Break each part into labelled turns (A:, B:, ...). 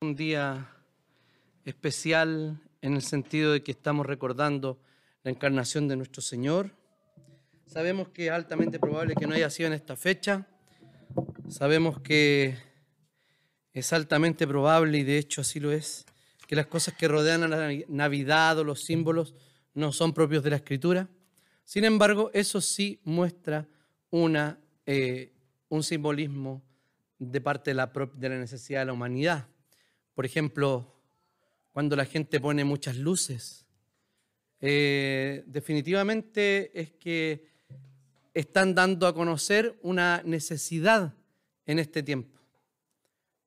A: un día especial en el sentido de que estamos recordando la encarnación de nuestro Señor. Sabemos que es altamente probable que no haya sido en esta fecha. Sabemos que es altamente probable, y de hecho así lo es, que las cosas que rodean a la Navidad o los símbolos no son propios de la Escritura. Sin embargo, eso sí muestra una, eh, un simbolismo de parte de la, de la necesidad de la humanidad. Por ejemplo, cuando la gente pone muchas luces, eh, definitivamente es que están dando a conocer una necesidad en este tiempo.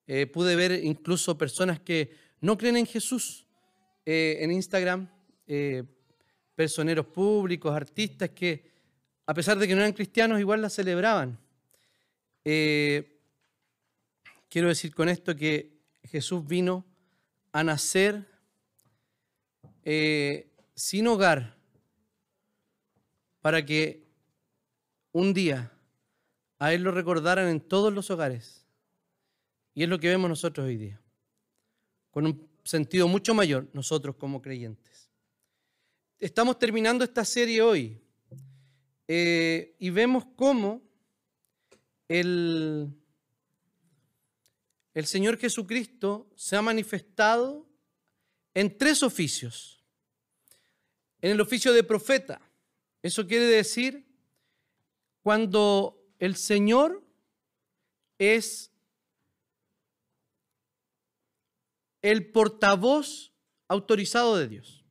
A: Eh, pude ver incluso personas que no creen en Jesús eh, en Instagram, personeros públicos, artistas que a pesar de que no eran cristianos igual la celebraban. quiero decir con esto que Jesús vino a nacer eh, sin hogar para que un día a Él lo recordaran en todos los hogares. Y es lo que vemos nosotros hoy día, con un sentido mucho mayor nosotros como creyentes. Estamos terminando esta serie hoy eh, y vemos cómo el el Señor Jesucristo se ha manifestado en tres oficios. En el oficio de profeta, eso quiere decir cuando el Señor es el portavoz autorizado de Dios.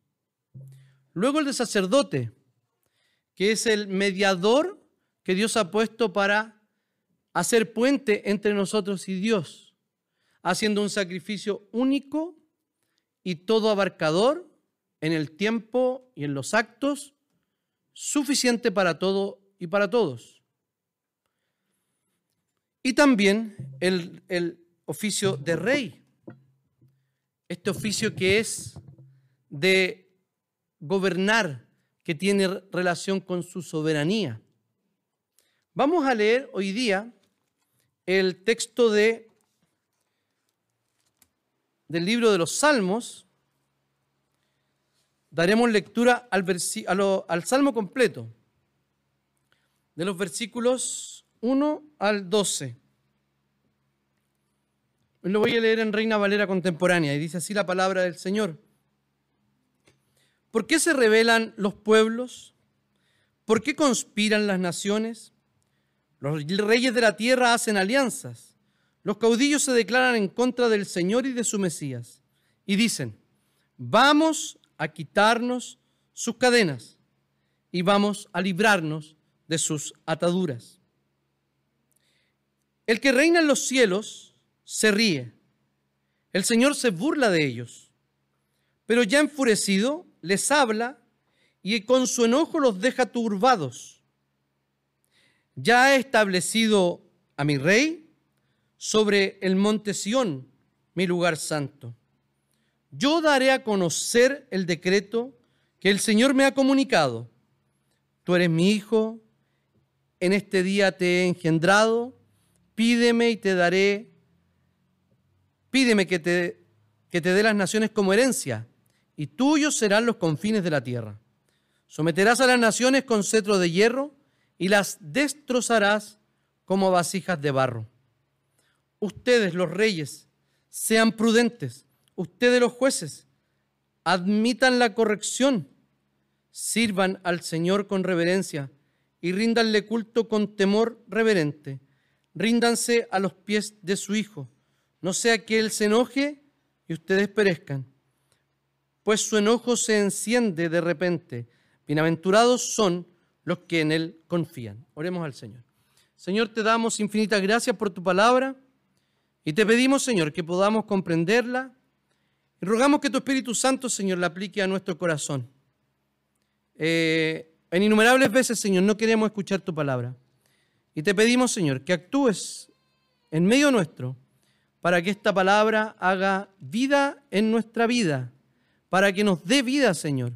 A: Luego el de sacerdote, que es el mediador que Dios ha puesto para hacer puente entre nosotros y Dios haciendo un sacrificio único y todo abarcador en el tiempo y en los actos, suficiente para todo y para todos. Y también el, el oficio de rey, este oficio que es de gobernar, que tiene relación con su soberanía. Vamos a leer hoy día el texto de del libro de los Salmos, daremos lectura al, al Salmo completo, de los versículos 1 al 12. Lo voy a leer en Reina Valera Contemporánea y dice así la palabra del Señor. ¿Por qué se rebelan los pueblos? ¿Por qué conspiran las naciones? Los reyes de la tierra hacen alianzas. Los caudillos se declaran en contra del Señor y de su Mesías y dicen, vamos a quitarnos sus cadenas y vamos a librarnos de sus ataduras. El que reina en los cielos se ríe, el Señor se burla de ellos, pero ya enfurecido les habla y con su enojo los deja turbados. Ya ha establecido a mi rey sobre el monte Sión, mi lugar santo. Yo daré a conocer el decreto que el Señor me ha comunicado. Tú eres mi hijo, en este día te he engendrado, pídeme y te daré, pídeme que te, que te dé las naciones como herencia, y tuyos serán los confines de la tierra. Someterás a las naciones con cetro de hierro y las destrozarás como vasijas de barro ustedes los reyes, sean prudentes, ustedes los jueces, admitan la corrección, sirvan al Señor con reverencia y ríndanle culto con temor reverente. Ríndanse a los pies de su Hijo, no sea que Él se enoje y ustedes perezcan, pues su enojo se enciende de repente. Bienaventurados son los que en Él confían. Oremos al Señor. Señor, te damos infinitas gracias por tu palabra. Y te pedimos, Señor, que podamos comprenderla y rogamos que tu Espíritu Santo, Señor, la aplique a nuestro corazón. Eh, en innumerables veces, Señor, no queremos escuchar tu palabra. Y te pedimos, Señor, que actúes en medio nuestro para que esta palabra haga vida en nuestra vida, para que nos dé vida, Señor,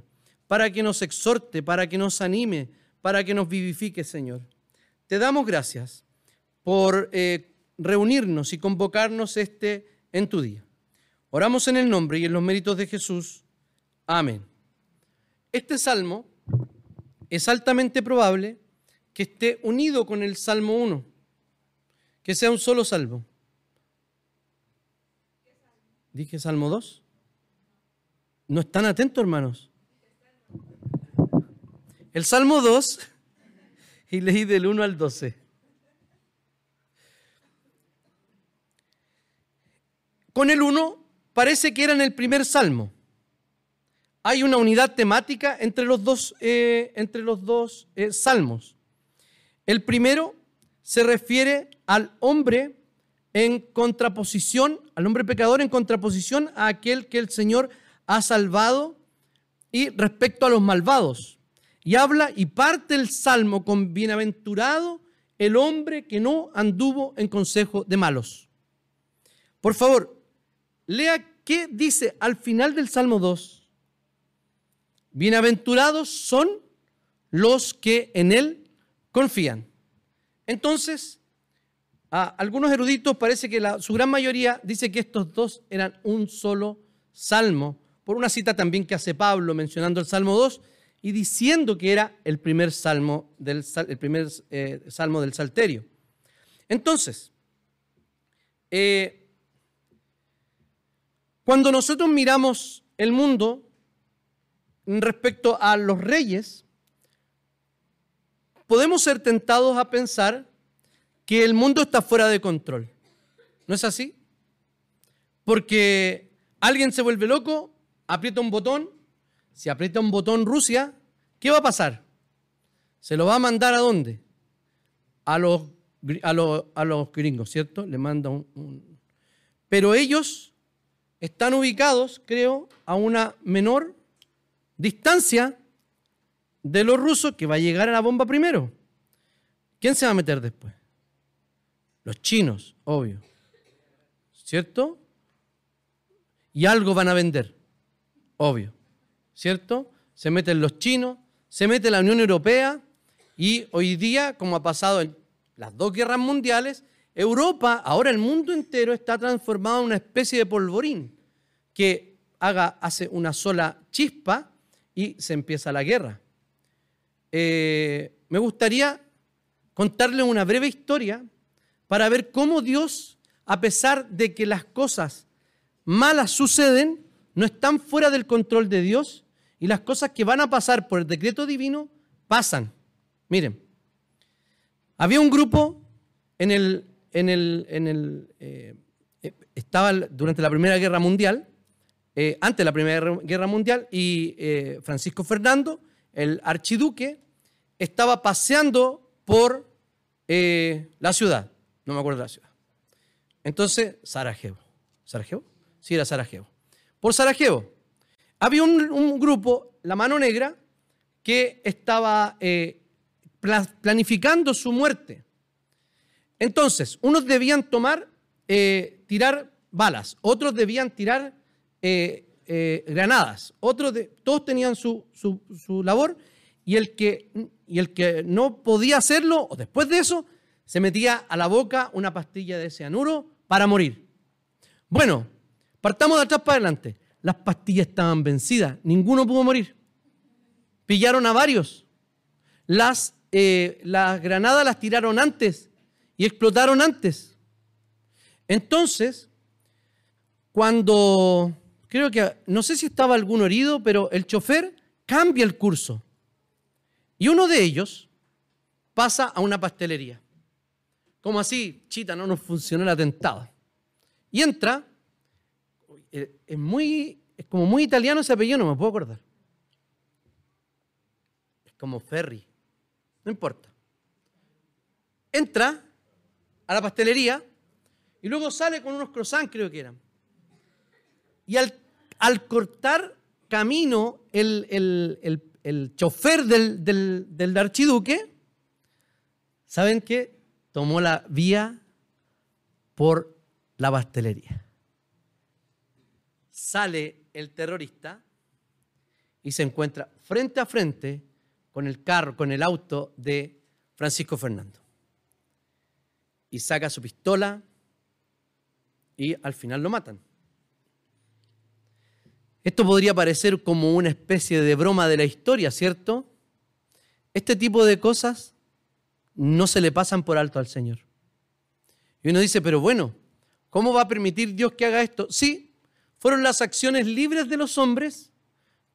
A: para que nos exhorte, para que nos anime, para que nos vivifique, Señor. Te damos gracias por... Eh, reunirnos y convocarnos este en tu día. Oramos en el nombre y en los méritos de Jesús. Amén. Este salmo es altamente probable que esté unido con el Salmo 1, que sea un solo salmo. Dije Salmo 2. No están atentos, hermanos. El Salmo 2, y leí del 1 al 12. Con el 1 parece que era en el primer Salmo. Hay una unidad temática entre los dos, eh, entre los dos eh, salmos. El primero se refiere al hombre en contraposición, al hombre pecador en contraposición a aquel que el Señor ha salvado y respecto a los malvados. Y habla y parte el salmo con bienaventurado el hombre que no anduvo en consejo de malos. Por favor, lea qué dice al final del Salmo 2. Bienaventurados son los que en él confían. Entonces, a algunos eruditos parece que la, su gran mayoría dice que estos dos eran un solo salmo, por una cita también que hace Pablo mencionando el Salmo 2 y diciendo que era el primer salmo del, el primer, eh, salmo del Salterio. Entonces, eh, cuando nosotros miramos el mundo respecto a los reyes, podemos ser tentados a pensar que el mundo está fuera de control. ¿No es así? Porque alguien se vuelve loco, aprieta un botón, si aprieta un botón Rusia, ¿qué va a pasar? ¿Se lo va a mandar a dónde? A los, a los, gringos, ¿cierto? Le manda un... Pero ellos están ubicados, creo, a una menor distancia de los rusos que va a llegar a la bomba primero. ¿Quién se va a meter después? Los chinos, obvio. ¿Cierto? Y algo van a vender, obvio. ¿Cierto? Se meten los chinos, se mete la Unión Europea y hoy día, como ha pasado en las dos guerras mundiales, Europa, ahora el mundo entero está transformado en una especie de polvorín que haga, hace una sola chispa y se empieza la guerra. Eh, me gustaría contarle una breve historia para ver cómo Dios, a pesar de que las cosas malas suceden, no están fuera del control de Dios y las cosas que van a pasar por el decreto divino pasan. Miren, había un grupo en el, en el, en el eh, estaba durante la Primera Guerra Mundial, eh, antes de la Primera Guerra Mundial, y eh, Francisco Fernando, el archiduque, estaba paseando por la ciudad no me acuerdo de la ciudad. Entonces, Sarajevo. ¿Sarajevo? Sí, era Sarajevo. Por Sarajevo. Había un, grupo, la mano negra, que estaba eh, planificando su muerte. Entonces, unos debían tomar, eh, tirar balas, otros debían tirar eh, granadas, otros todos tenían su, su, labor y el, que, y el que no podía hacerlo, o después de eso, se metía a la boca una pastilla de cianuro para morir. Bueno, partamos de atrás para adelante. Las pastillas estaban vencidas, ninguno pudo morir. Pillaron a varios. Las, eh, las granadas las tiraron antes y explotaron antes. Entonces, cuando creo que, no sé si estaba alguno herido, pero el chofer cambia el curso. Y uno de ellos pasa a una pastelería. ¿Cómo así? Chita, no nos funcionó el atentado. Y entra, eh, es, muy, es como muy italiano ese apellido, no me puedo acordar. Es como Ferry, no importa. Entra a la pastelería y luego sale con unos croissants, creo que eran. Y al, al cortar camino el, el, chofer del, del, del archiduque, ¿saben qué? tomó la vía por la pastelería. Sale el terrorista y se encuentra frente a frente con el carro, con el auto de Francisco Fernando. Y saca su pistola y al final lo matan. Esto podría parecer como una especie de broma de la historia, ¿cierto? Este tipo de cosas no se le pasan por alto al Señor. Y uno dice, pero bueno, ¿cómo va a permitir Dios que haga esto? Sí, fueron las acciones libres de los hombres,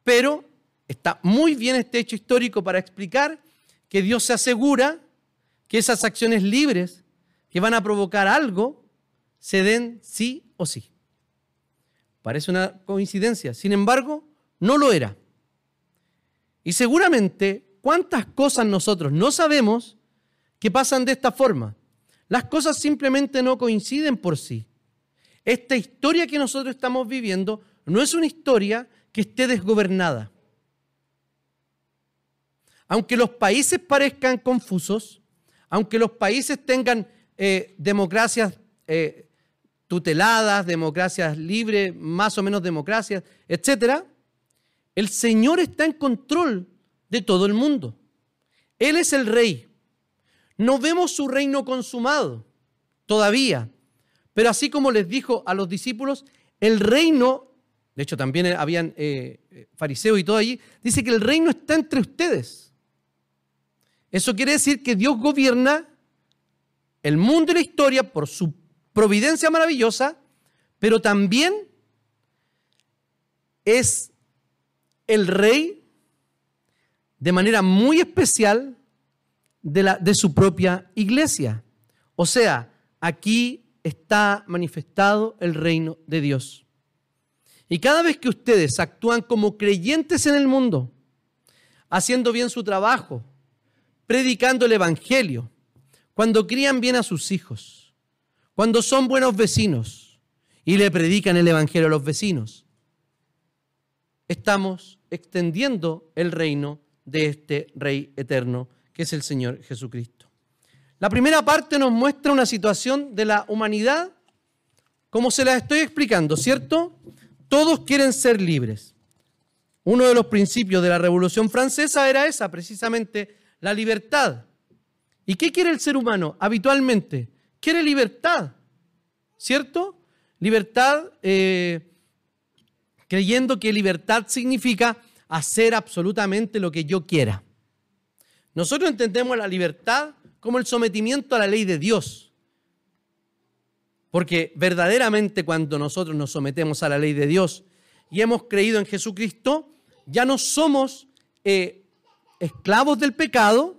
A: pero está muy bien este hecho histórico para explicar que Dios se asegura que esas acciones libres que van a provocar algo se den sí o sí. Parece una coincidencia, sin embargo, no lo era. Y seguramente, ¿cuántas cosas nosotros no sabemos que pasan de esta forma? Las cosas simplemente no coinciden por sí. Esta historia que nosotros estamos viviendo no es una historia que esté desgobernada. Aunque los países parezcan confusos, aunque los países tengan eh, democracias eh, tuteladas, democracias libres, más o menos democracias, etc., el Señor está en control de todo el mundo. Él es el rey. No vemos su reino consumado todavía, pero así como les dijo a los discípulos, el reino, de hecho también habían eh, fariseos y todo allí, dice que el reino está entre ustedes. Eso quiere decir que Dios gobierna el mundo y la historia por su providencia maravillosa, pero también es el rey de manera muy especial de, la, de su propia iglesia. O sea, aquí está manifestado el reino de Dios. Y cada vez que ustedes actúan como creyentes en el mundo, haciendo bien su trabajo, predicando el Evangelio, cuando crían bien a sus hijos, cuando son buenos vecinos y le predican el Evangelio a los vecinos, estamos extendiendo el reino de este Rey eterno, que es el Señor Jesucristo. La primera parte nos muestra una situación de la humanidad, como se la estoy explicando, ¿cierto? Todos quieren ser libres. Uno de los principios de la Revolución Francesa era esa, precisamente, la libertad. ¿Y qué quiere el ser humano habitualmente? Quiere libertad, ¿cierto? Libertad, eh, creyendo que libertad significa hacer absolutamente lo que yo quiera. Nosotros entendemos la libertad como el sometimiento a la ley de Dios. Porque verdaderamente cuando nosotros nos sometemos a la ley de Dios y hemos creído en Jesucristo, ya no somos eh, esclavos del pecado,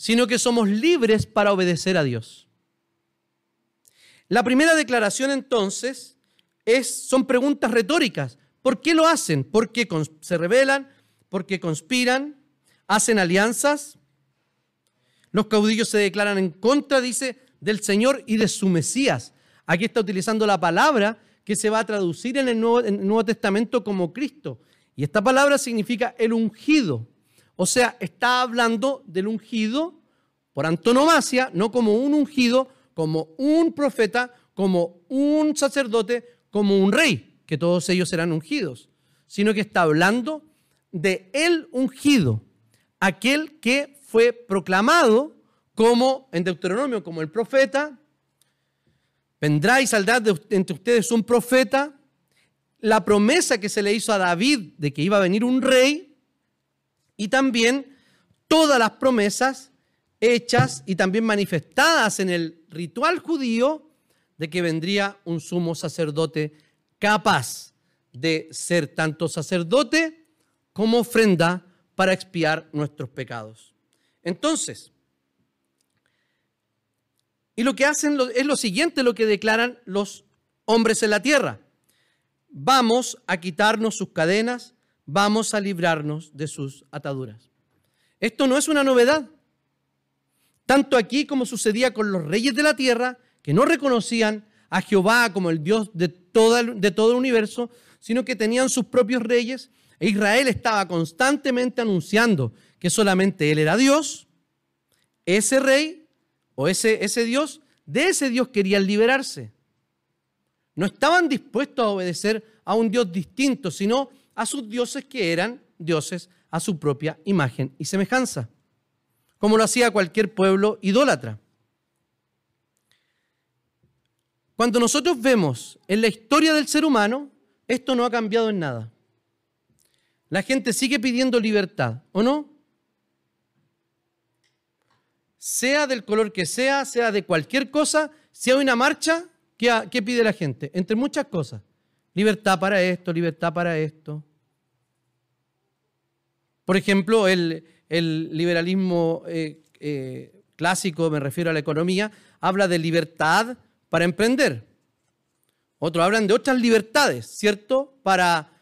A: sino que somos libres para obedecer a Dios. La primera declaración entonces es, son preguntas retóricas. ¿Por qué lo hacen? ¿Por qué se rebelan? ¿Por qué conspiran? ¿Hacen alianzas? Los caudillos se declaran en contra, dice, del Señor y de su Mesías. Aquí está utilizando la palabra que se va a traducir en el Nuevo Testamento como Cristo. Y esta palabra significa el ungido. O sea, está hablando del ungido por antonomasia, no como un ungido, como un profeta, como un sacerdote, como un rey, que todos ellos serán ungidos, sino que está hablando de el ungido, aquel que fue proclamado como en Deuteronomio, como el profeta, vendrá y saldrá entre ustedes un profeta, la promesa que se le hizo a David de que iba a venir un rey, y también todas las promesas hechas y también manifestadas en el ritual judío de que vendría un sumo sacerdote capaz de ser tanto sacerdote como ofrenda para expiar nuestros pecados. Entonces, y lo que hacen es lo siguiente, lo que declaran los hombres en la tierra. Vamos a quitarnos sus cadenas, vamos a librarnos de sus ataduras. Esto no es una novedad. Tanto aquí como sucedía con los reyes de la tierra, que no reconocían a Jehová como el Dios de, todo el universo, sino que tenían sus propios reyes. E Israel estaba constantemente anunciando que solamente Él era Dios, ese rey o ese, ese Dios, de ese Dios querían liberarse. No estaban dispuestos a obedecer a un Dios distinto, sino a sus dioses que eran dioses a su propia imagen y semejanza, como lo hacía cualquier pueblo idólatra. Cuando nosotros vemos en la historia del ser humano, esto no ha cambiado en nada. La gente sigue pidiendo libertad, ¿o no? Sea del color que sea, sea de cualquier cosa, si hay una marcha, ¿qué, pide la gente? Entre muchas cosas. Libertad para esto, libertad para esto. Por ejemplo, el, liberalismo eh, eh, clásico, me refiero a la economía, habla de libertad para emprender. Otros hablan de otras libertades, ¿cierto? Para,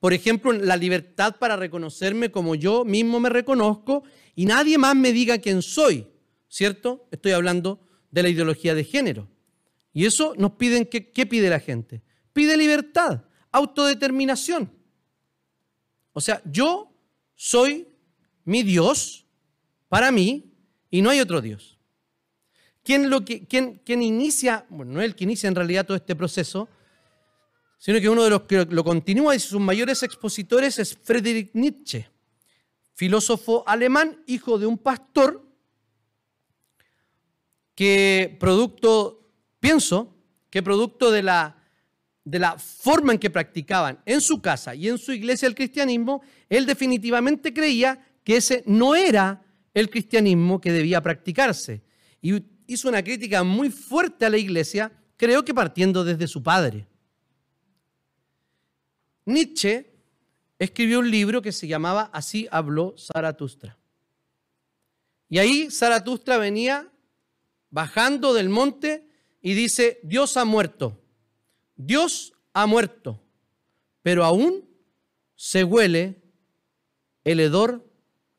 A: por ejemplo, la libertad para reconocerme como yo mismo me reconozco y nadie más me diga quién soy, ¿cierto? Estoy hablando de la ideología de género. Y eso nos piden, ¿qué, qué pide la gente? Pide libertad, autodeterminación. O sea, yo soy mi Dios para mí y no hay otro Dios. ¿Quién, lo que, inicia, bueno, no es el que inicia en realidad todo este proceso, sino que uno de los que lo continúa y sus mayores expositores es Friedrich Nietzsche, filósofo alemán, hijo de un pastor, que producto, pienso, que producto de la, de la forma en que practicaban en su casa y en su iglesia el cristianismo, él definitivamente creía que ese no era el cristianismo que debía practicarse. Y hizo una crítica muy fuerte a la iglesia, creo que partiendo desde su padre. Nietzsche escribió un libro que se llamaba Así habló Zaratustra. Y ahí Zaratustra venía bajando del monte y dice, Dios ha muerto, Dios ha muerto, pero aún se huele el hedor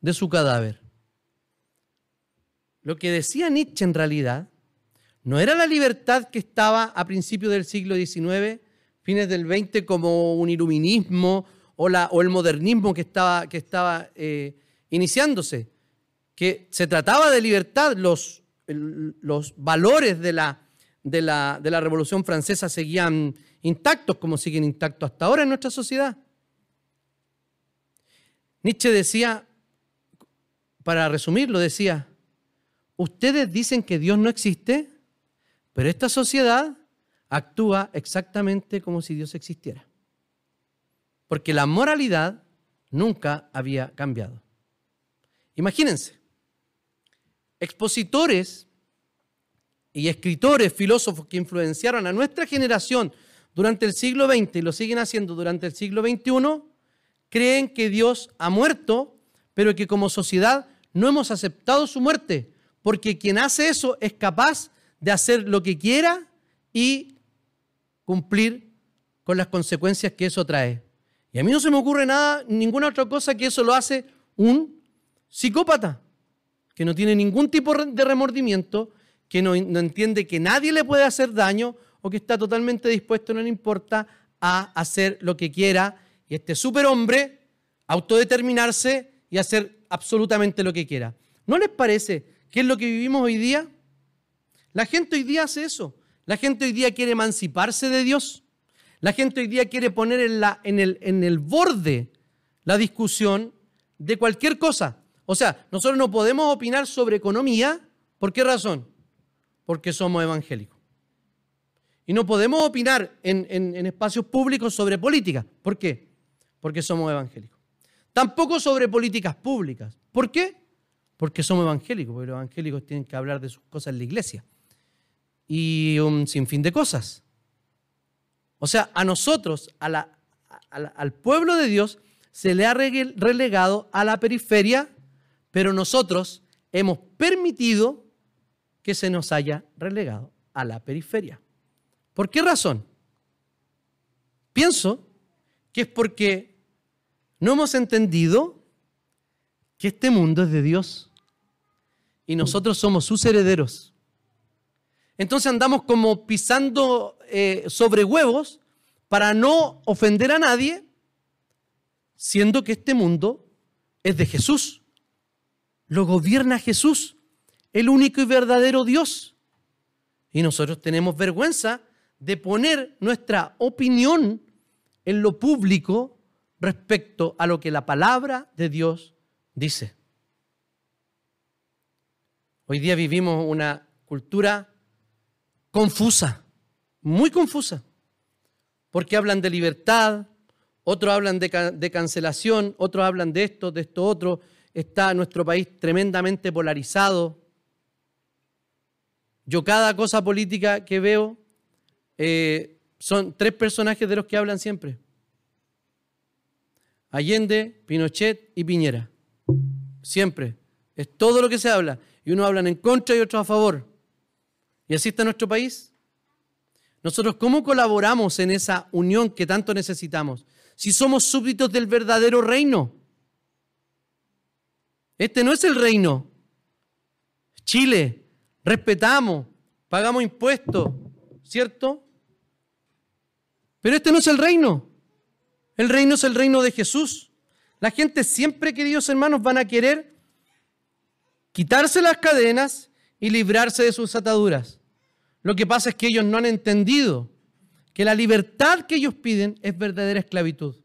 A: de su cadáver. Lo que decía Nietzsche en realidad no era la libertad que estaba a principios del siglo XIX, fines del XX, como un iluminismo o, el modernismo que estaba, que estaba eh, iniciándose, que se trataba de libertad, los, los valores de la, de, la, de la Revolución Francesa seguían intactos como siguen intactos hasta ahora en nuestra sociedad. Nietzsche decía, para resumirlo, decía, Ustedes dicen que Dios no existe, pero esta sociedad actúa exactamente como si Dios existiera. Porque la moralidad nunca había cambiado. Imagínense, expositores y escritores, filósofos que influenciaron a nuestra generación durante el siglo XX y lo siguen haciendo durante el siglo XXI, creen que Dios ha muerto, pero que como sociedad no hemos aceptado su muerte, porque quien hace eso es capaz de hacer lo que quiera y cumplir con las consecuencias que eso trae. Y a mí no se me ocurre nada, ninguna otra cosa que eso lo hace un psicópata, que no tiene ningún tipo de remordimiento, que no, entiende que nadie le puede hacer daño o que está totalmente dispuesto, no le importa, a hacer lo que quiera. Y este superhombre, autodeterminarse y hacer absolutamente lo que quiera. ¿No les parece ¿Qué es lo que vivimos hoy día? La gente hoy día hace eso. La gente hoy día quiere emanciparse de Dios. La gente hoy día quiere poner en, el, en el borde la discusión de cualquier cosa. O sea, nosotros no podemos opinar sobre economía. ¿Por qué razón? Porque somos evangélicos. Y no podemos opinar en, espacios públicos sobre política. ¿Por qué? Porque somos evangélicos. Tampoco sobre políticas públicas. ¿Por qué? porque somos evangélicos, porque los evangélicos tienen que hablar de sus cosas en la iglesia. Y un sinfín de cosas. O sea, a nosotros, al pueblo de Dios, se le ha relegado a la periferia, pero nosotros hemos permitido que se nos haya relegado a la periferia. ¿Por qué razón? Pienso que es porque no hemos entendido que este mundo es de Dios y nosotros somos sus herederos. Entonces andamos como pisando eh, sobre huevos para no ofender a nadie, siendo que este mundo es de Jesús. Lo gobierna Jesús, el único y verdadero Dios. Y nosotros tenemos vergüenza de poner nuestra opinión en lo público respecto a lo que la palabra de Dios dice. Hoy día vivimos una cultura confusa, muy confusa. porque hablan de libertad, otros hablan de, cancelación, otros hablan de esto, de esto otro. Está nuestro país tremendamente polarizado. Yo cada cosa política que veo eh, son tres personajes de los que hablan siempre. Allende, Pinochet y Piñera. Siempre. Es todo lo que se habla. Y unos hablan en contra y otros a favor. Y así está nuestro país. Nosotros, ¿cómo colaboramos en esa unión que tanto necesitamos? Si somos súbditos del verdadero reino. Este no es el reino. Chile, respetamos, pagamos impuestos, ¿cierto? Pero este no es el reino. El reino es el reino de Jesús. La gente siempre, queridos hermanos, van a querer quitarse las cadenas y librarse de sus ataduras. Lo que pasa es que ellos no han entendido que la libertad que ellos piden es verdadera esclavitud.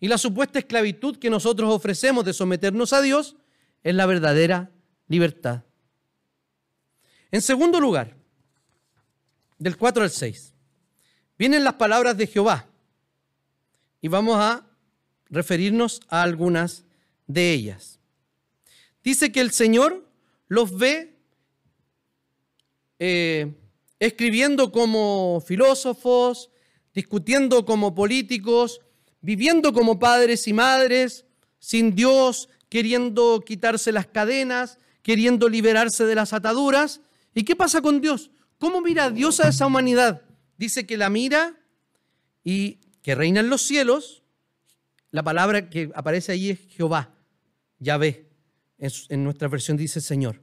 A: Y la supuesta esclavitud que nosotros ofrecemos de someternos a Dios es la verdadera libertad. En segundo lugar, del 4 al 6, vienen las palabras de Jehová y vamos a referirnos a algunas de ellas. Dice que el Señor los ve eh, escribiendo como filósofos, discutiendo como políticos, viviendo como padres y madres, sin Dios, queriendo quitarse las cadenas, queriendo liberarse de las ataduras. ¿Y qué pasa con Dios? ¿Cómo mira Dios a esa humanidad? Dice que la mira y que reina en los cielos. La palabra que aparece allí es Jehová, Yahvé. En nuestra versión dice Señor.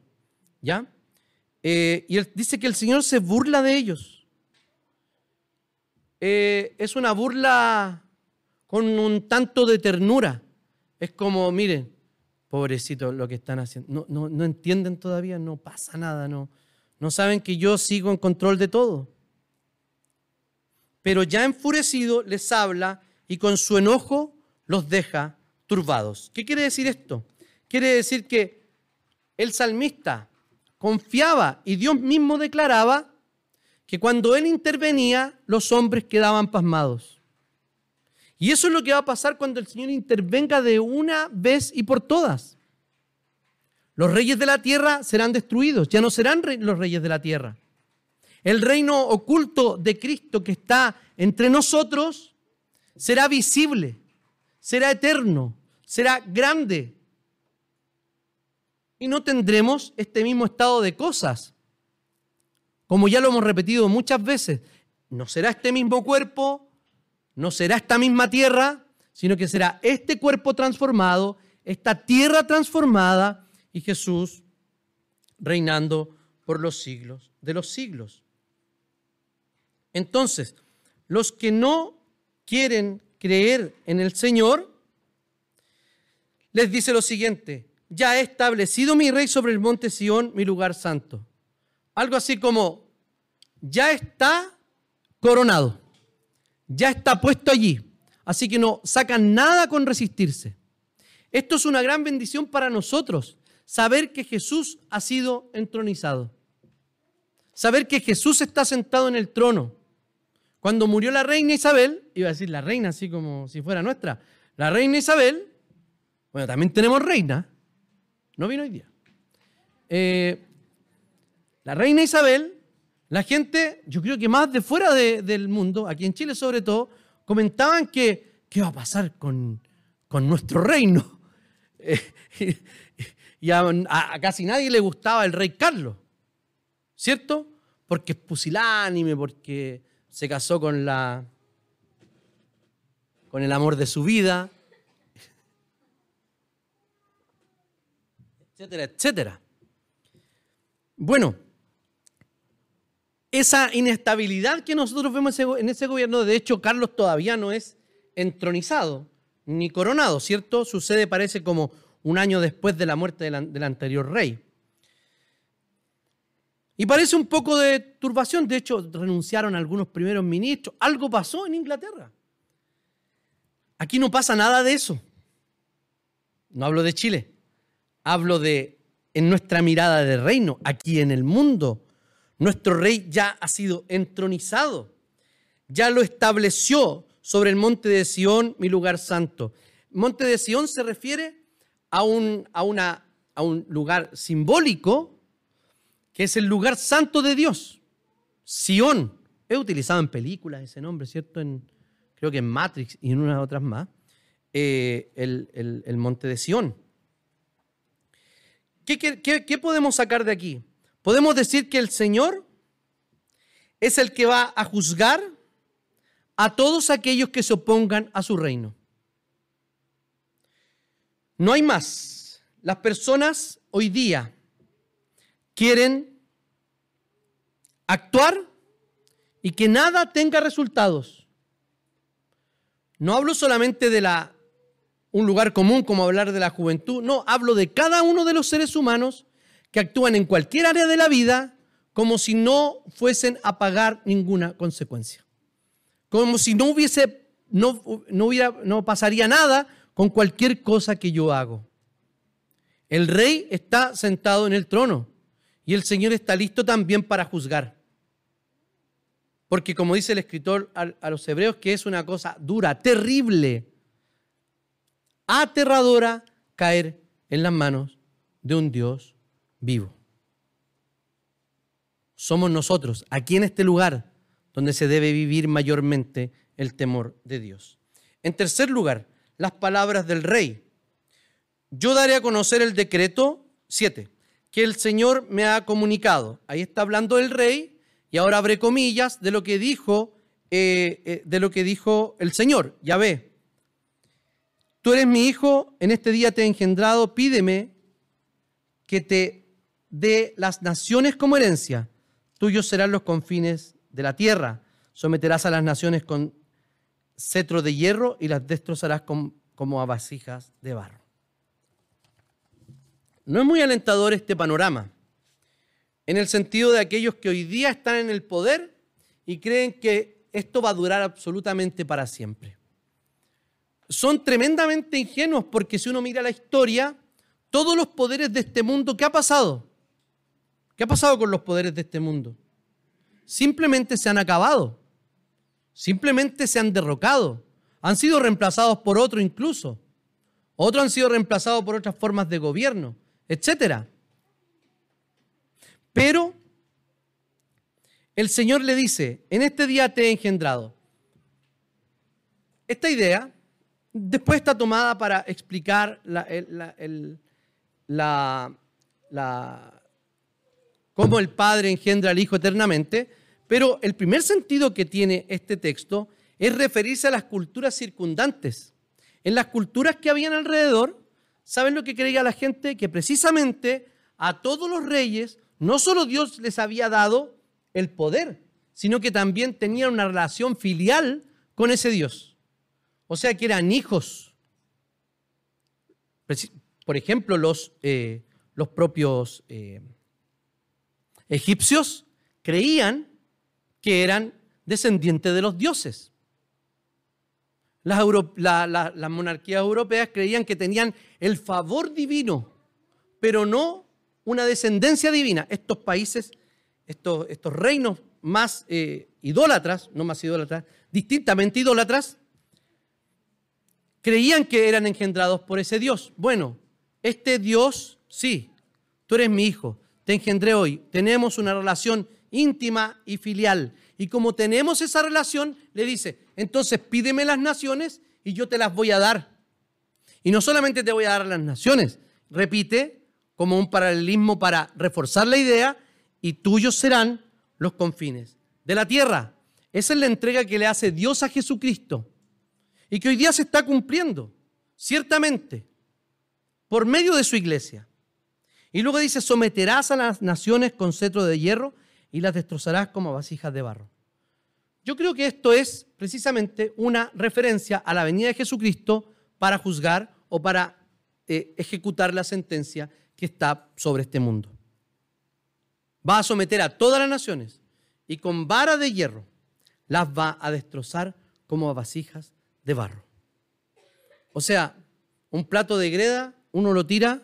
A: ¿Ya? Eh, y dice que el Señor se burla de ellos. Eh, es una burla con un tanto de ternura. Es como, miren, pobrecito lo que están haciendo. No, no, entienden todavía, no pasa nada, no, no saben que yo sigo en control de todo. Pero ya enfurecido les habla y con su enojo los deja turbados. ¿Qué quiere decir esto? Quiere decir que el salmista confiaba y Dios mismo declaraba que cuando Él intervenía, los hombres quedaban pasmados. Y eso es lo que va a pasar cuando el Señor intervenga de una vez y por todas. Los reyes de la tierra serán destruidos, ya no serán los reyes de la tierra. El reino oculto de Cristo que está entre nosotros será visible, será eterno, será grande, y no tendremos este mismo estado de cosas. Como ya lo hemos repetido muchas veces, no será este mismo cuerpo, no será esta misma tierra, sino que será este cuerpo transformado, esta tierra transformada y Jesús reinando por los siglos de los siglos. Entonces, los que no quieren creer en el Señor, les dice lo siguiente, ya he establecido mi rey sobre el monte Sión, mi lugar santo. Algo así como, ya está coronado, ya está puesto allí, así que no sacan nada con resistirse. Esto es una gran bendición para nosotros, saber que Jesús ha sido entronizado, saber que Jesús está sentado en el trono. Cuando murió la reina Isabel, iba a decir la reina así como si fuera nuestra, la reina Isabel, bueno, también tenemos reina, no vino hoy día. Eh, la reina Isabel, la gente, yo creo que más de fuera del mundo, aquí en Chile sobre todo, comentaban que qué va a pasar con, nuestro reino. y a, casi nadie le gustaba el rey Carlos, ¿cierto? Porque es pusilánime, porque se casó con la con el amor de su vida, etcétera, etcétera. Bueno, esa inestabilidad que nosotros vemos en ese gobierno, de hecho, Carlos todavía no es entronizado ni coronado, ¿cierto? Sucede, parece, como un año después de la muerte del, anterior rey. Y parece un poco de turbación, de hecho, renunciaron algunos primeros ministros, algo pasó en Inglaterra. Aquí no pasa nada de eso. No hablo de Chile. Hablo de en nuestra mirada de reino, aquí en el mundo. Nuestro rey ya ha sido entronizado. ya lo estableció sobre el monte de Sión, mi lugar santo. Monte de Sión se refiere a un, a una, a un lugar simbólico que es el lugar santo de Dios. Sión. He utilizado en películas ese nombre, ¿cierto? En, creo que en Matrix y en unas otras más. Eh, el, monte de Sión. ¿Qué podemos sacar de aquí? Podemos decir que el Señor es el que va a juzgar a todos aquellos que se opongan a su reino. No hay más. Las personas hoy día quieren actuar y que nada tenga resultados. No hablo solamente de la un lugar común como hablar de la juventud, no, hablo de cada uno de los seres humanos que actúan en cualquier área de la vida como si no fuesen a pagar ninguna consecuencia. Como si no hubiese no, no, hubiera, no pasaría nada con cualquier cosa que yo hago. El rey está sentado en el trono y el Señor está listo también para juzgar. Porque como dice el escritor a, los hebreos, que es una cosa dura, terrible, aterradora caer en las manos de un Dios vivo. Somos nosotros, aquí en este lugar, donde se debe vivir mayormente el temor de Dios. En tercer lugar, las palabras del rey. Yo daré a conocer el decreto 7, que el Señor me ha comunicado. Ahí está hablando el rey y ahora abre comillas de lo que dijo, eh, eh, de lo que dijo el Señor. Ya ve. Tú eres mi hijo, en este día te he engendrado, pídeme que te dé las naciones como herencia. Tuyos serán los confines de la tierra. Someterás a las naciones con cetro de hierro y las destrozarás como a vasijas de barro. No es muy alentador este panorama en el sentido de aquellos que hoy día están en el poder y creen que esto va a durar absolutamente para siempre. Son tremendamente ingenuos porque si uno mira la historia, todos los poderes de este mundo, ¿qué ha pasado? ¿Qué ha pasado con los poderes de este mundo? Simplemente se han acabado, simplemente se han derrocado, han sido reemplazados por otro incluso, otros han sido reemplazados por otras formas de gobierno, etcétera. Pero el Señor le dice, en este día te he engendrado. Esta idea después está tomada para explicar cómo el Padre engendra al Hijo eternamente, pero el primer sentido que tiene este texto es referirse a las culturas circundantes. En las culturas que habían alrededor, ¿saben lo que creía la gente? Que precisamente a todos los reyes no solo Dios les había dado el poder, sino que también tenían una relación filial con ese Dios. O sea que eran hijos. Por ejemplo, los, eh, los propios eh, egipcios creían que eran descendientes de los dioses. Las, monarquías europeas creían que tenían el favor divino, pero no una descendencia divina. Estos países, estos, estos reinos más eh, idólatras, no más idólatras, distintamente idólatras, creían que eran engendrados por ese Dios. Bueno, este Dios, sí, tú eres mi hijo, te engendré hoy, tenemos una relación íntima y filial. Y como tenemos esa relación, le dice, entonces pídeme las naciones y yo te las voy a dar. Y no solamente te voy a dar las naciones, repite, como un paralelismo para reforzar la idea, y tuyos serán los confines de la tierra. Esa es la entrega que le hace Dios a Jesucristo y que hoy día se está cumpliendo, ciertamente, por medio de su iglesia. Y luego dice, someterás a las naciones con cetro de hierro y las destrozarás como vasijas de barro. Yo creo que esto es precisamente una referencia a la venida de Jesucristo para juzgar o para eh, ejecutar la sentencia que está sobre este mundo. Va a someter a todas las naciones y con vara de hierro las va a destrozar como vasijas de barro. O sea, un plato de greda, uno lo tira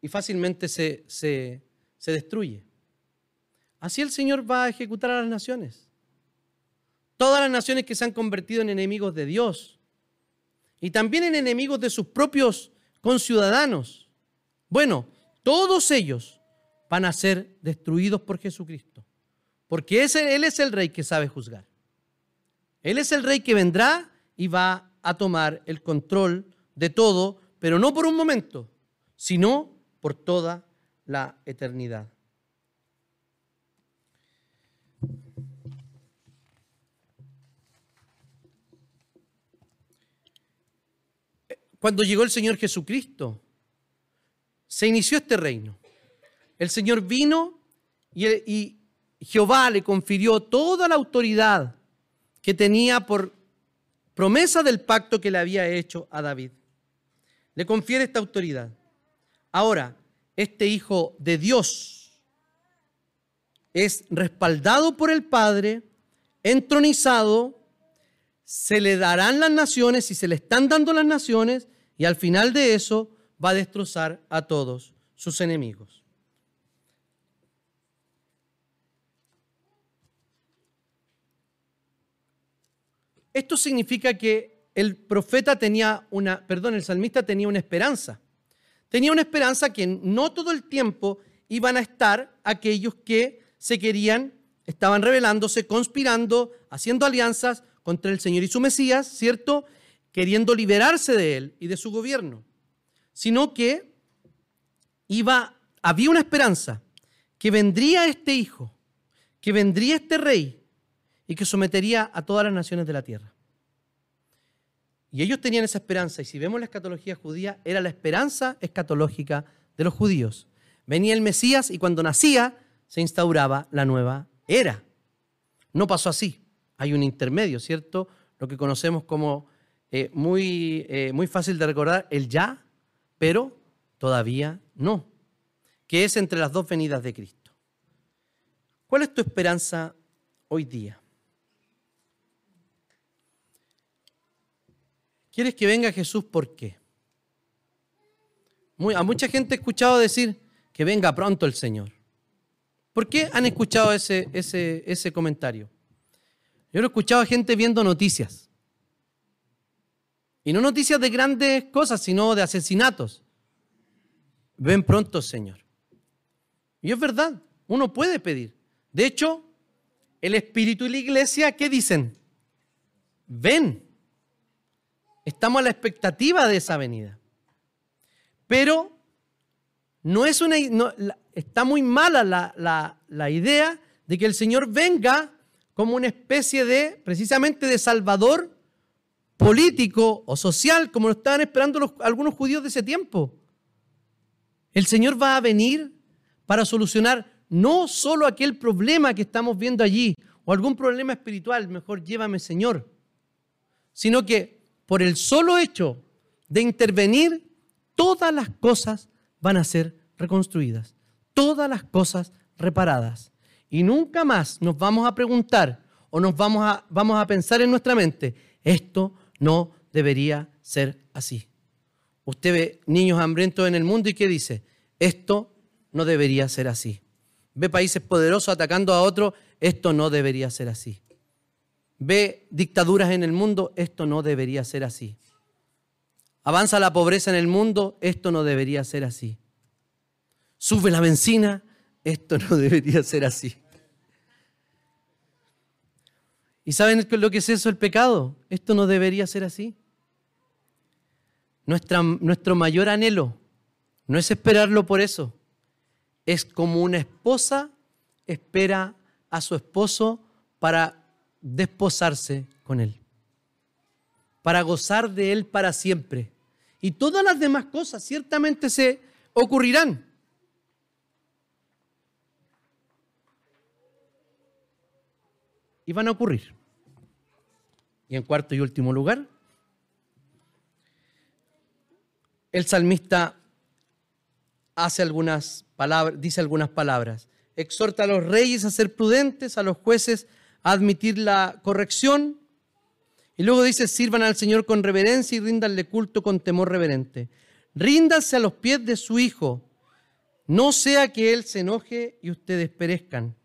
A: y fácilmente se, se, se destruye. Así el Señor va a ejecutar a las naciones. todas las naciones que se han convertido en enemigos de Dios y también en enemigos de sus propios conciudadanos. Bueno, todos ellos van a ser destruidos por Jesucristo, porque Él es el rey que sabe juzgar. Él es el rey que vendrá y va a tomar el control de todo, pero no por un momento, sino por toda la eternidad. Cuando llegó el Señor Jesucristo, se inició este reino. El Señor vino y, Jehová le confirió toda la autoridad que tenía por promesa del pacto que le había hecho a David. Le confiere esta autoridad. Ahora, este Hijo de Dios es respaldado por el Padre, entronizado, se le darán las naciones y se le están dando las naciones y al final de eso va a destrozar a todos sus enemigos. Esto significa que el profeta tenía una, perdón, el salmista tenía una esperanza. Tenía una esperanza que no todo el tiempo iban a estar aquellos que se querían, estaban rebelándose, conspirando, haciendo alianzas contra el Señor y su Mesías, ¿cierto? Queriendo liberarse de él y de su gobierno. Sino que iba, había una esperanza, que vendría este hijo, que vendría este rey, y que sometería a todas las naciones de la tierra. Y ellos tenían esa esperanza, y si vemos la escatología judía, era la esperanza escatológica de los judíos. Venía el Mesías y cuando nacía se instauraba la nueva era. No pasó así, hay un intermedio, ¿cierto? Lo que conocemos como eh, muy, eh, muy fácil de recordar, el ya, pero todavía no, que es entre las dos venidas de Cristo. ¿Cuál es tu esperanza hoy día? ¿Quieres que venga Jesús por qué? a mucha gente he escuchado decir que venga pronto el Señor. ¿Por qué han escuchado ese, ese, ese comentario? Yo lo he escuchado a gente viendo noticias. Y no noticias de grandes cosas, sino de asesinatos. Ven pronto, Señor. Y es verdad, uno puede pedir. De hecho, el Espíritu y la iglesia, ¿qué dicen? Ven. Estamos a la expectativa de esa venida. Pero no es una, está muy mala la, la, idea de que el Señor venga como una especie de, precisamente de salvador político o social, como lo estaban esperando los, algunos judíos de ese tiempo. El Señor va a venir para solucionar no solo aquel problema que estamos viendo allí, o algún problema espiritual, mejor llévame Señor, sino que por el solo hecho de intervenir, todas las cosas van a ser reconstruidas, todas las cosas reparadas. Y nunca más nos vamos a preguntar o nos vamos a, vamos a pensar en nuestra mente, esto no debería ser así. Usted ve niños hambrientos en el mundo y ¿qué dice? Esto no debería ser así. Ve países poderosos atacando a otros, esto no debería ser así ve dictaduras en el mundo, esto no debería ser así. Avanza la pobreza en el mundo, esto no debería ser así. Sube la benzina, esto no debería ser así. ¿Y saben lo que es eso, el pecado? Esto no debería ser así. Nuestro mayor anhelo no es esperarlo por eso. Es como una esposa espera a su esposo para desposarse con Él, para gozar de Él para siempre. Y todas las demás cosas ciertamente se ocurrirán. Y van a ocurrir. Y en cuarto y último lugar, el salmista hace algunas palabras, dice algunas palabras. Exhorta a los reyes a ser prudentes, a los jueces admitir la corrección. Y luego dice, sirvan al Señor con reverencia y ríndanle culto con temor reverente. Ríndanse a los pies de su Hijo, no sea que Él se enoje y ustedes perezcan,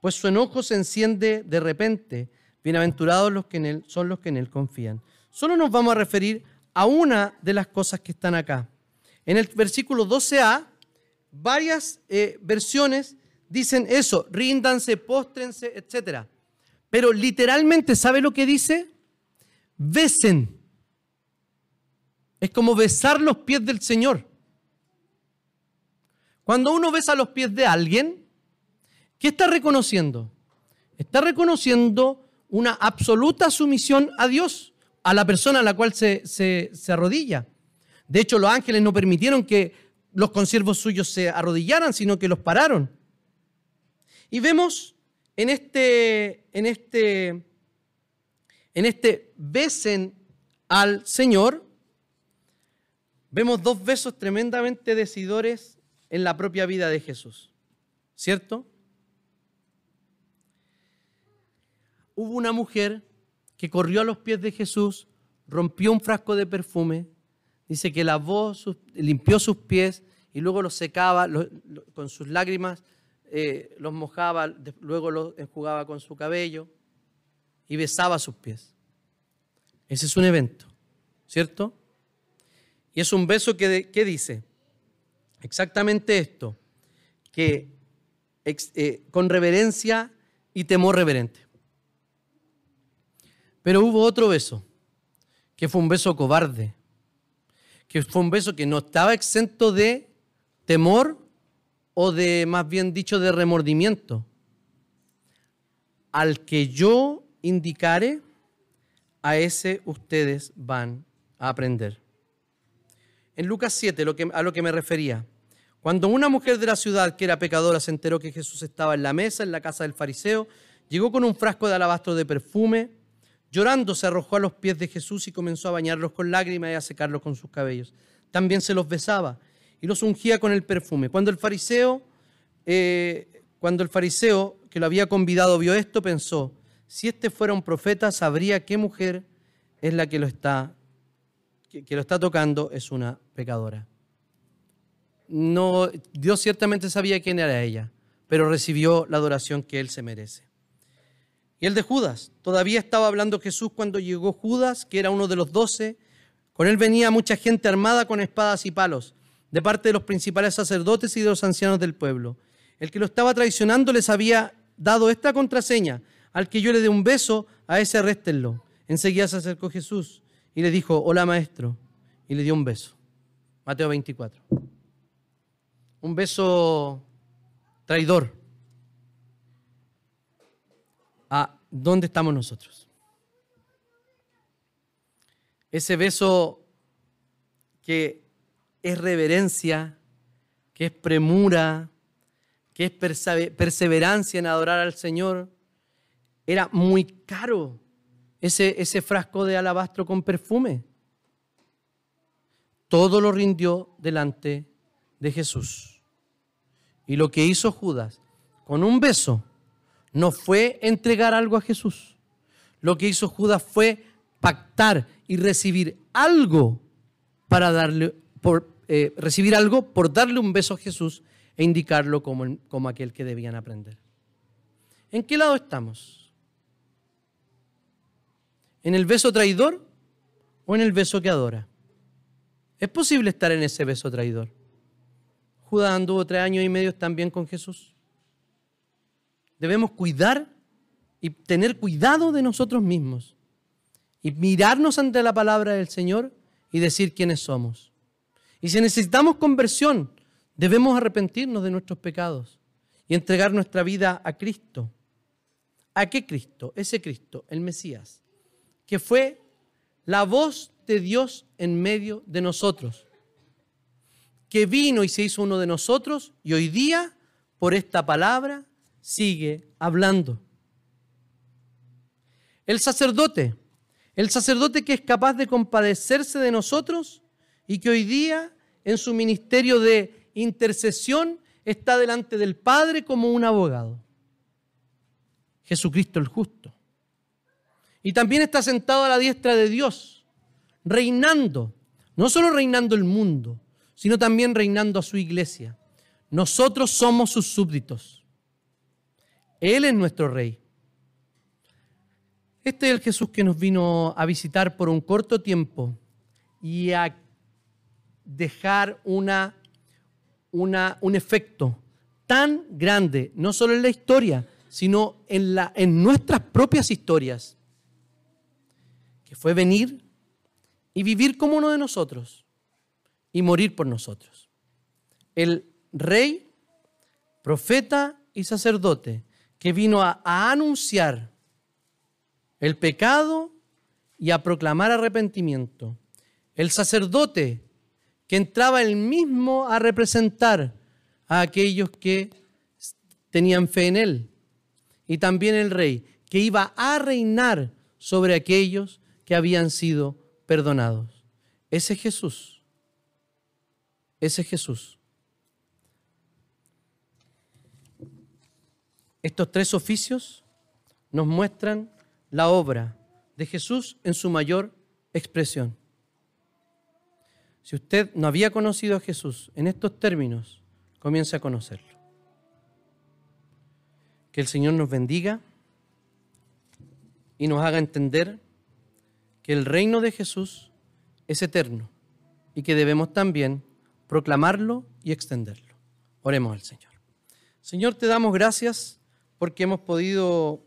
A: pues su enojo se enciende de repente, Bienaventurados los que en él, son los que en él confían. Solo nos vamos a referir a una de las cosas que están acá. En el versículo 12a, varias eh, versiones dicen eso, ríndanse, póstrense, etc. Pero literalmente, ¿sabe lo que dice? Besen. Es como besar los pies del Señor. Cuando uno besa los pies de alguien, ¿qué está reconociendo? Está reconociendo una absoluta sumisión a Dios, a la persona a la cual se, se arrodilla. De hecho, los ángeles no permitieron que los consiervos suyos se arrodillaran, sino que los pararon. Y vemos en este, en este, en este besen al Señor, vemos dos besos tremendamente decidores en la propia vida de Jesús. ¿Cierto? Hubo una mujer que corrió a los pies de Jesús, rompió un frasco de perfume, dice que lavó, limpió sus pies y luego los secaba con sus lágrimas, eh, los mojaba, luego los enjugaba con su cabello y besaba sus pies. Ese es un evento, ¿cierto? Y es un beso que, dice exactamente esto, que eh, con reverencia y temor reverente. Pero hubo otro beso, que fue un beso cobarde, que fue un beso que no estaba exento de temor o de, más bien dicho, de remordimiento. Al que yo indicare, a ese ustedes van a aprender. En Lucas 7, lo que, a lo que me refería, cuando una mujer de la ciudad que era pecadora se enteró que Jesús estaba en la mesa, en la casa del fariseo, llegó con un frasco de alabastro de perfume, Llorando se arrojó a los pies de Jesús y comenzó a bañarlos con lágrimas y a secarlos con sus cabellos. También se los besaba y los ungía con el perfume. Cuando el fariseo, eh, cuando el fariseo que lo había convidado vio esto, pensó, si este fuera un profeta, sabría qué mujer es la que lo está, que, que lo está tocando, es una pecadora. No, Dios ciertamente sabía quién era ella, pero recibió la adoración que él se merece. Y el de Judas. Todavía estaba hablando Jesús cuando llegó Judas, que era uno de los doce. Con él venía mucha gente armada con espadas y palos, de parte de los principales sacerdotes y de los ancianos del pueblo. El que lo estaba traicionando les había dado esta contraseña. Al que yo le dé un beso, a ese arréstenlo. Enseguida se acercó Jesús y le dijo, hola maestro, y le dio un beso. Mateo 24. Un beso traidor a dónde estamos nosotros. Ese beso que es reverencia, que es premura, que es perseverancia en adorar al Señor, era muy caro ese, ese frasco de alabastro con perfume. Todo lo rindió delante de Jesús. Y lo que hizo Judas con un beso, no fue entregar algo a Jesús. Lo que hizo Judas fue pactar y recibir algo para darle, por, eh, recibir algo por darle un beso a Jesús e indicarlo como, como aquel que debían aprender. ¿En qué lado estamos? ¿En el beso traidor o en el beso que adora? ¿Es posible estar en ese beso traidor? Judas anduvo tres años y medio también con Jesús debemos cuidar y tener cuidado de nosotros mismos y mirarnos ante la palabra del Señor y decir quiénes somos. Y si necesitamos conversión, debemos arrepentirnos de nuestros pecados y entregar nuestra vida a Cristo. ¿A qué Cristo? Ese Cristo, el Mesías, que fue la voz de Dios en medio de nosotros, que vino y se hizo uno de nosotros y hoy día, por esta palabra, sigue hablando. El sacerdote, el sacerdote que es capaz de compadecerse de nosotros y que hoy día en su ministerio de intercesión está delante del Padre como un abogado. Jesucristo el justo. Y también está sentado a la diestra de Dios, reinando, no solo reinando el mundo, sino también reinando a su iglesia. Nosotros somos sus súbditos. Él es nuestro rey. Este es el Jesús que nos vino a visitar por un corto tiempo y a dejar una, una, un efecto tan grande, no solo en la historia, sino en, la, en nuestras propias historias, que fue venir y vivir como uno de nosotros y morir por nosotros. El rey, profeta y sacerdote que vino a, anunciar el pecado y a proclamar arrepentimiento. El sacerdote que entraba él mismo a representar a aquellos que tenían fe en él. Y también el rey que iba a reinar sobre aquellos que habían sido perdonados. Ese Jesús, ese Jesús. Estos tres oficios nos muestran la obra de Jesús en su mayor expresión. Si usted no había conocido a Jesús en estos términos, comience a conocerlo. Que el Señor nos bendiga y nos haga entender que el reino de Jesús es eterno y que debemos también proclamarlo y extenderlo. Oremos al Señor. Señor, te damos gracias porque hemos podido